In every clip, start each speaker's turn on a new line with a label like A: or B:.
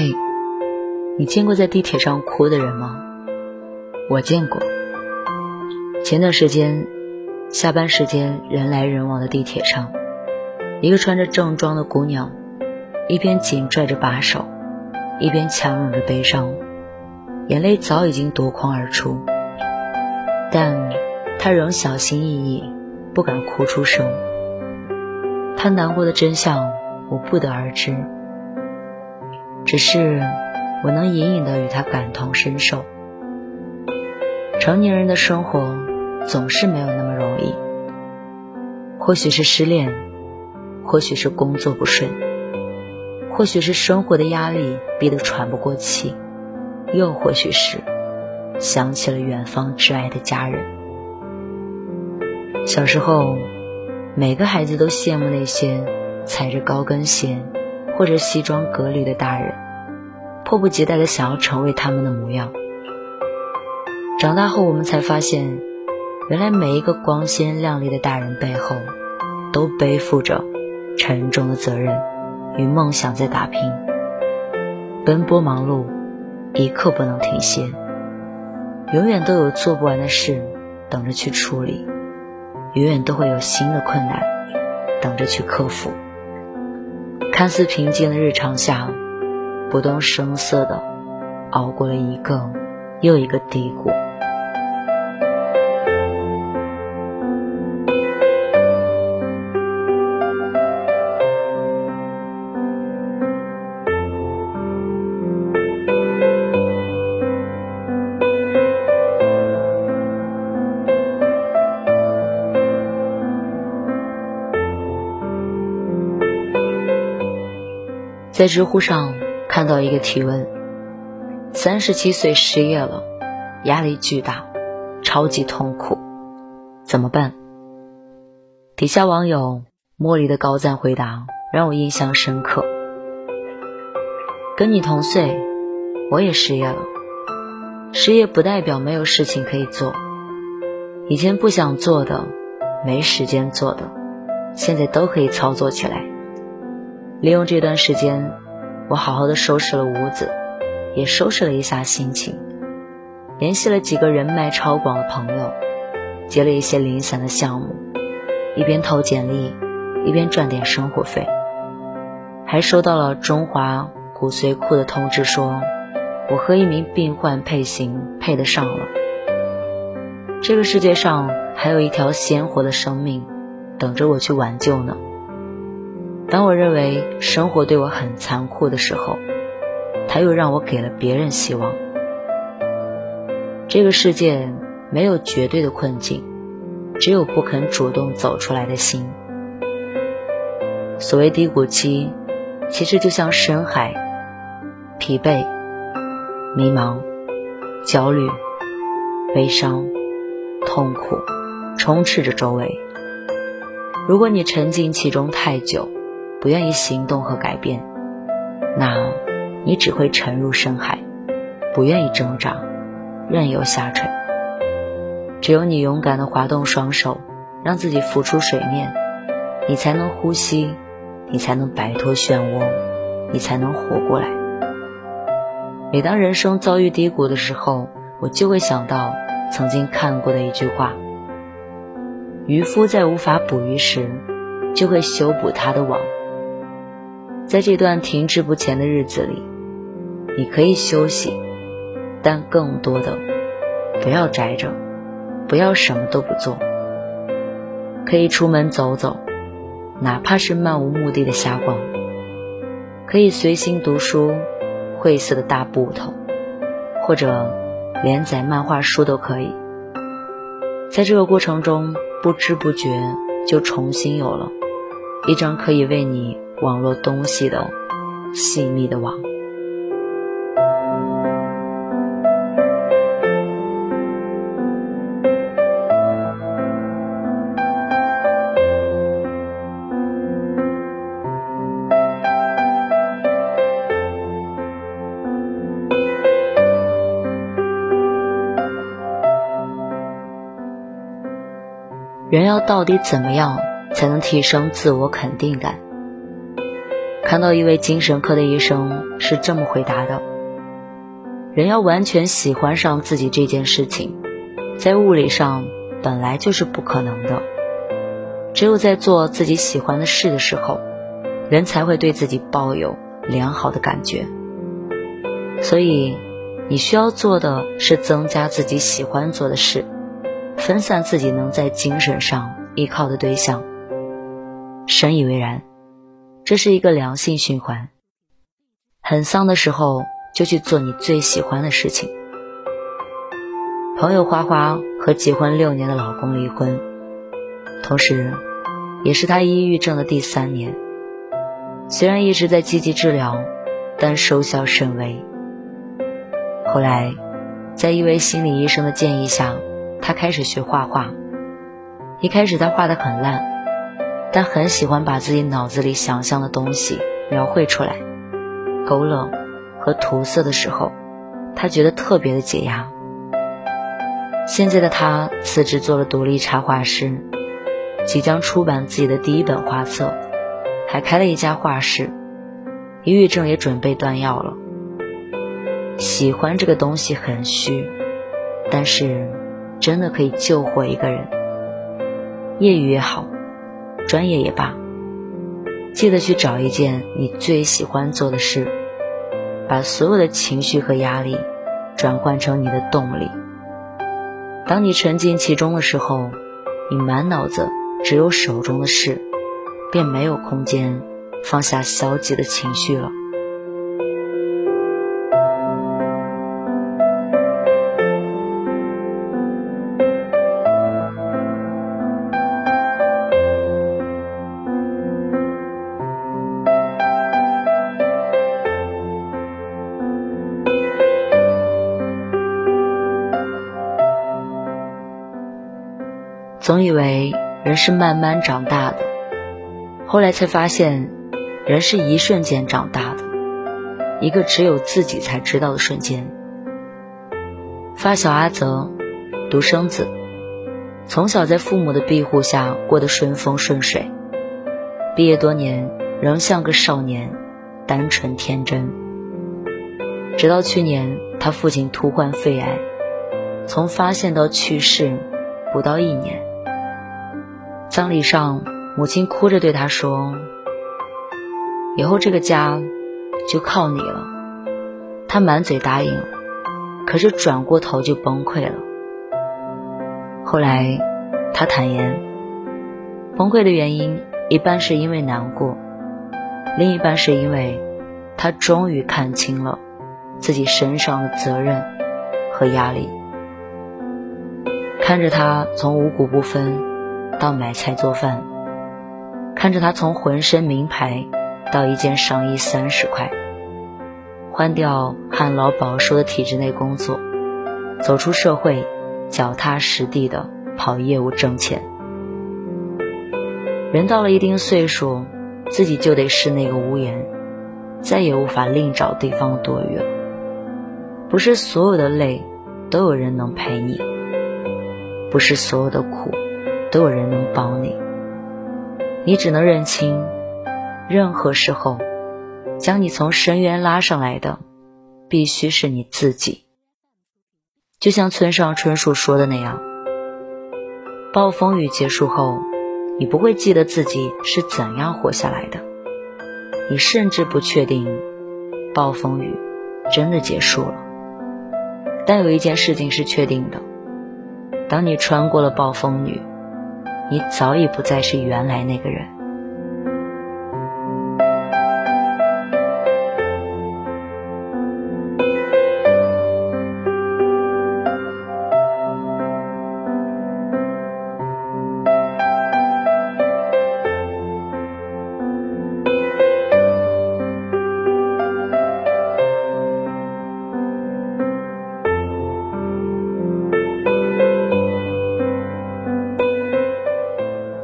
A: 嘿，你见过在地铁上哭的人吗？我见过。前段时间，下班时间人来人往的地铁上，一个穿着正装的姑娘，一边紧拽着把手，一边强忍着悲伤，眼泪早已经夺眶而出，但她仍小心翼翼，不敢哭出声。她难过的真相，我不得而知。只是，我能隐隐的与他感同身受。成年人的生活总是没有那么容易，或许是失恋，或许是工作不顺，或许是生活的压力逼得喘不过气，又或许是想起了远方挚爱的家人。小时候，每个孩子都羡慕那些踩着高跟鞋。或者西装革履的大人，迫不及待的想要成为他们的模样。长大后，我们才发现，原来每一个光鲜亮丽的大人背后，都背负着沉重的责任与梦想在打拼，奔波忙碌，一刻不能停歇，永远都有做不完的事等着去处理，永远都会有新的困难等着去克服。看似平静的日常下，不动声色的熬过了一个又一个低谷。在知乎上看到一个提问：三十七岁失业了，压力巨大，超级痛苦，怎么办？底下网友茉莉的高赞回答让我印象深刻。跟你同岁，我也失业了。失业不代表没有事情可以做，以前不想做的、没时间做的，现在都可以操作起来。利用这段时间，我好好的收拾了屋子，也收拾了一下心情，联系了几个人脉超广的朋友，接了一些零散的项目，一边投简历，一边赚点生活费，还收到了中华骨髓库的通知，说我和一名病患配型配得上了。这个世界上还有一条鲜活的生命，等着我去挽救呢。当我认为生活对我很残酷的时候，他又让我给了别人希望。这个世界没有绝对的困境，只有不肯主动走出来的心。所谓低谷期，其实就像深海，疲惫、迷茫、焦虑、悲伤、痛苦，充斥着周围。如果你沉浸其中太久，不愿意行动和改变，那，你只会沉入深海；不愿意挣扎，任由下沉。只有你勇敢地滑动双手，让自己浮出水面，你才能呼吸，你才能摆脱漩涡，你才能活过来。每当人生遭遇低谷的时候，我就会想到曾经看过的一句话：渔夫在无法捕鱼时，就会修补他的网。在这段停滞不前的日子里，你可以休息，但更多的不要宅着，不要什么都不做，可以出门走走，哪怕是漫无目的的瞎逛；可以随心读书，晦涩的大部头，或者连载漫画书都可以。在这个过程中，不知不觉就重新有了一张可以为你网络东西的细密的网。人要到底怎么样才能提升自我肯定感？看到一位精神科的医生是这么回答的：人要完全喜欢上自己这件事情，在物理上本来就是不可能的。只有在做自己喜欢的事的时候，人才会对自己抱有良好的感觉。所以，你需要做的是增加自己喜欢做的事。分散自己能在精神上依靠的对象，深以为然。这是一个良性循环。很丧的时候，就去做你最喜欢的事情。朋友花花和结婚六年的老公离婚，同时，也是她抑郁症的第三年。虽然一直在积极治疗，但收效甚微。后来，在一位心理医生的建议下。他开始学画画，一开始他画的很烂，但很喜欢把自己脑子里想象的东西描绘出来，勾勒和涂色的时候，他觉得特别的解压。现在的他辞职做了独立插画师，即将出版自己的第一本画册，还开了一家画室，抑郁症也准备断药了。喜欢这个东西很虚，但是。真的可以救活一个人。业余也好，专业也罢，记得去找一件你最喜欢做的事，把所有的情绪和压力转换成你的动力。当你沉浸其中的时候，你满脑子只有手中的事，便没有空间放下消极的情绪了。人是慢慢长大的，后来才发现，人是一瞬间长大的，一个只有自己才知道的瞬间。发小阿泽，独生子，从小在父母的庇护下过得顺风顺水，毕业多年仍像个少年，单纯天真。直到去年，他父亲突患肺癌，从发现到去世不到一年。葬礼上，母亲哭着对他说：“以后这个家就靠你了。”他满嘴答应，可是转过头就崩溃了。后来，他坦言，崩溃的原因一半是因为难过，另一半是因为他终于看清了自己身上的责任和压力。看着他从五谷不分。到买菜做饭，看着他从浑身名牌到一件上衣三十块，换掉旱涝保收的体制内工作，走出社会，脚踏实地的跑业务挣钱。人到了一定岁数，自己就得是那个屋檐，再也无法另找地方躲雨了。不是所有的累都有人能陪你，不是所有的苦。都有人能帮你，你只能认清，任何时候，将你从深渊拉上来的，必须是你自己。就像村上春树说的那样，暴风雨结束后，你不会记得自己是怎样活下来的，你甚至不确定，暴风雨真的结束了。但有一件事情是确定的，当你穿过了暴风雨。你早已不再是原来那个人。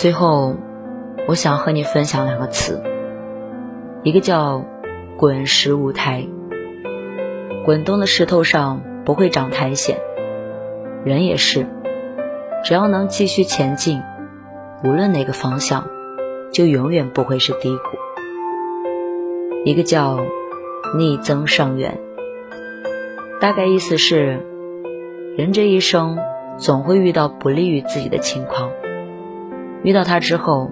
A: 最后，我想和你分享两个词，一个叫“滚石舞台”。滚动的石头上不会长苔藓，人也是，只要能继续前进，无论哪个方向，就永远不会是低谷。一个叫“逆增上缘”，大概意思是，人这一生总会遇到不利于自己的情况。遇到他之后，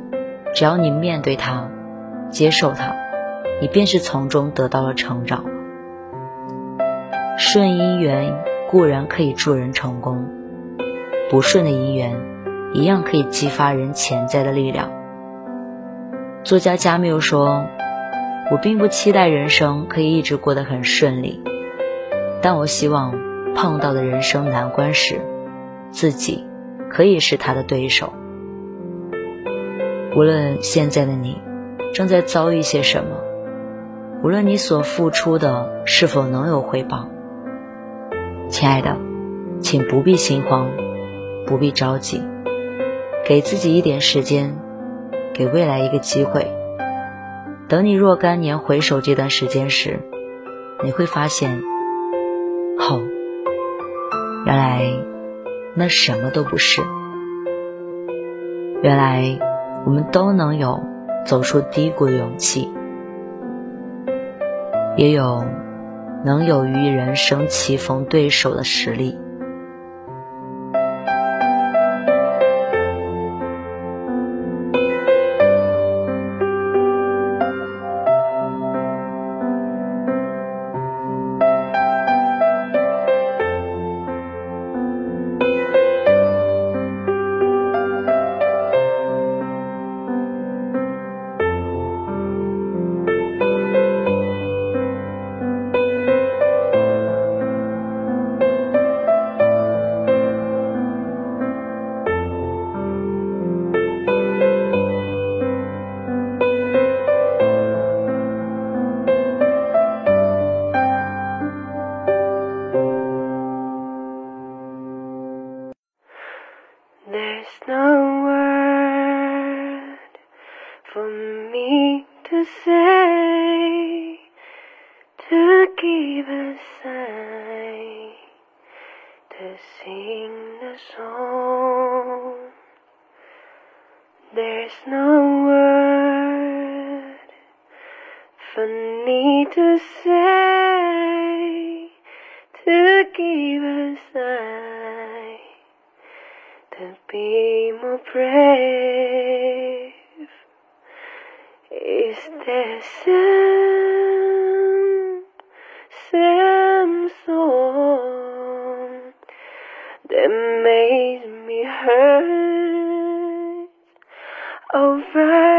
A: 只要你面对他，接受他，你便是从中得到了成长。顺姻缘固然可以助人成功，不顺的姻缘一样可以激发人潜在的力量。作家加缪说：“我并不期待人生可以一直过得很顺利，但我希望碰到的人生难关时，自己可以是他的对手。”无论现在的你正在遭遇些什么，无论你所付出的是否能有回报，亲爱的，请不必心慌，不必着急，给自己一点时间，给未来一个机会。等你若干年回首这段时间时，你会发现，哦，原来那什么都不是，原来。我们都能有走出低谷的勇气，也有能有与人生棋逢对手的实力。
B: There's no word for me to say to give a sigh to be more brave. Is there over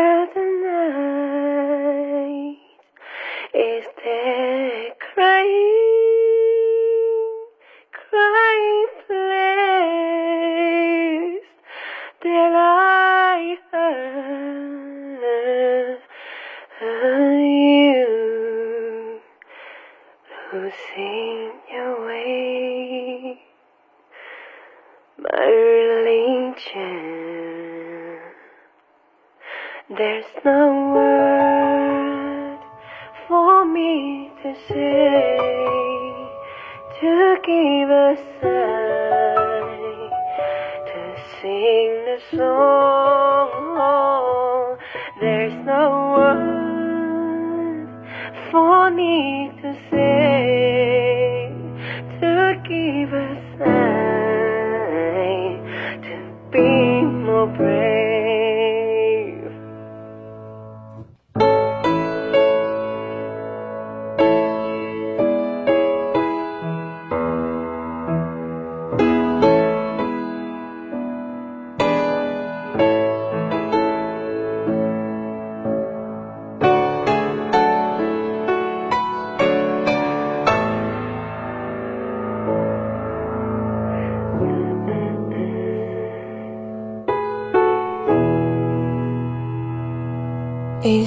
B: to give a sigh to sing the song.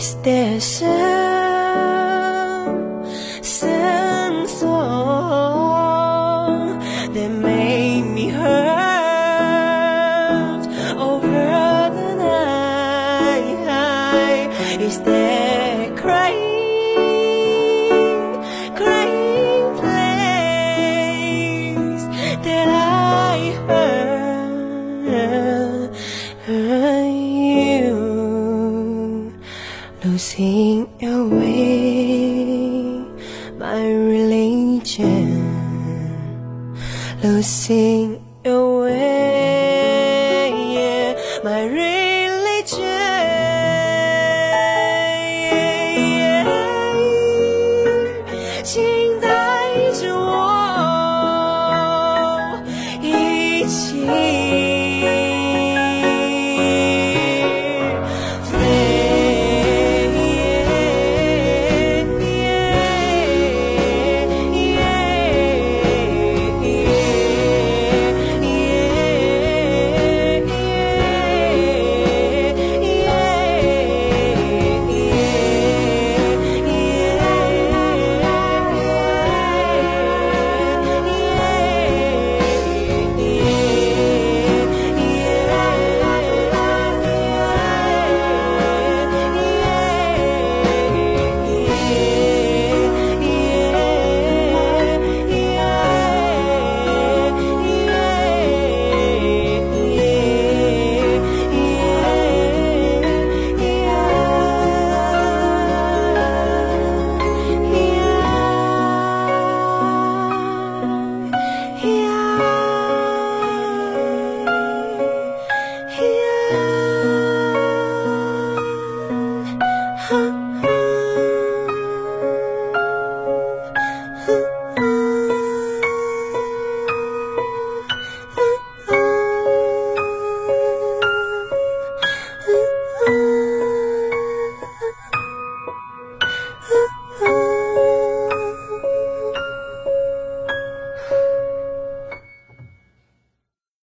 B: Is there some, some song that made me hurt over the night? Is there